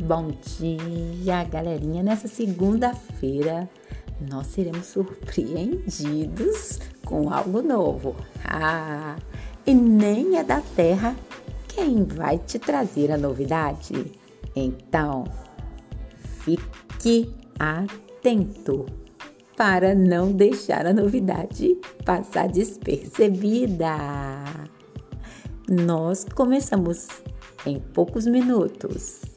Bom dia, galerinha. Nessa segunda-feira nós seremos surpreendidos com algo novo. Ah, e nem é da Terra quem vai te trazer a novidade. Então, fique atento para não deixar a novidade passar despercebida. Nós começamos em poucos minutos.